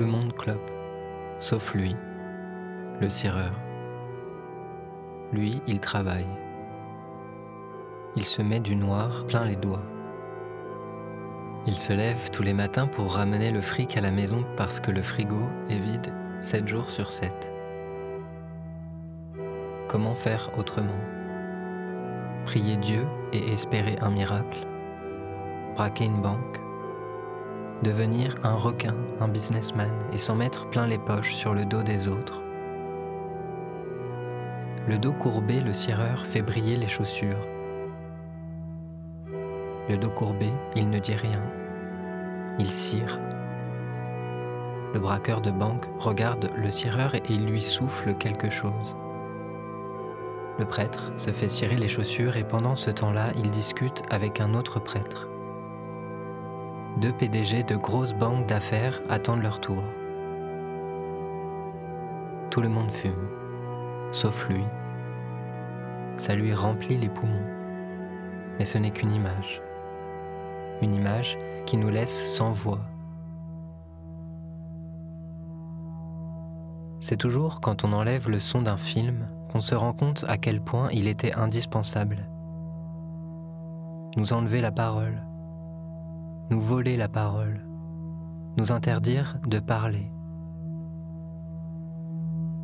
Le monde clope, sauf lui, le cireur. Lui, il travaille. Il se met du noir plein les doigts. Il se lève tous les matins pour ramener le fric à la maison parce que le frigo est vide 7 jours sur 7. Comment faire autrement? Prier Dieu et espérer un miracle? Braquer une banque? Devenir un requin, un businessman et s'en mettre plein les poches sur le dos des autres Le dos courbé, le cireur fait briller les chaussures. Le dos courbé, il ne dit rien. Il cire. Le braqueur de banque regarde le cireur et il lui souffle quelque chose. Le prêtre se fait cirer les chaussures et pendant ce temps-là, il discute avec un autre prêtre. Deux PDG de grosses banques d'affaires attendent leur tour. Tout le monde fume, sauf lui. Ça lui remplit les poumons. Mais ce n'est qu'une image. Une image qui nous laisse sans voix. C'est toujours quand on enlève le son d'un film qu'on se rend compte à quel point il était indispensable. Nous enlever la parole, nous voler la parole, nous interdire de parler.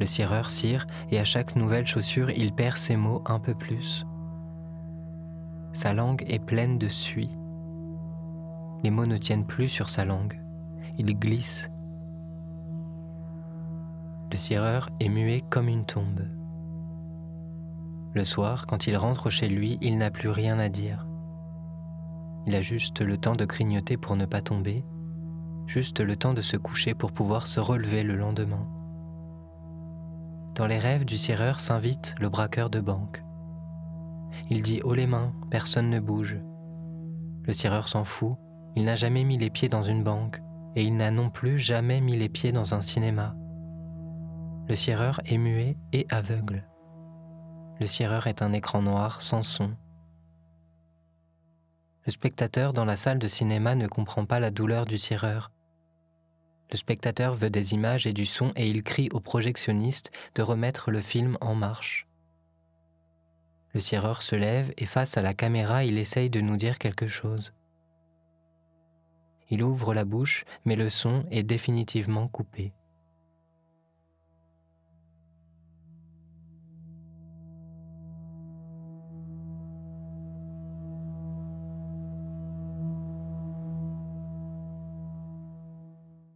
Le cireur cire et à chaque nouvelle chaussure il perd ses mots un peu plus. Sa langue est pleine de suie. Les mots ne tiennent plus sur sa langue. Ils glissent. Le cireur est muet comme une tombe. Le soir, quand il rentre chez lui, il n'a plus rien à dire. Il a juste le temps de grignoter pour ne pas tomber, juste le temps de se coucher pour pouvoir se relever le lendemain. Dans les rêves du cireur s'invite le braqueur de banque. Il dit haut les mains, personne ne bouge. Le cireur s'en fout, il n'a jamais mis les pieds dans une banque et il n'a non plus jamais mis les pieds dans un cinéma. Le cireur est muet et aveugle. Le cireur est un écran noir sans son. Le spectateur dans la salle de cinéma ne comprend pas la douleur du cireur. Le spectateur veut des images et du son et il crie au projectionniste de remettre le film en marche. Le cireur se lève et face à la caméra, il essaye de nous dire quelque chose. Il ouvre la bouche, mais le son est définitivement coupé.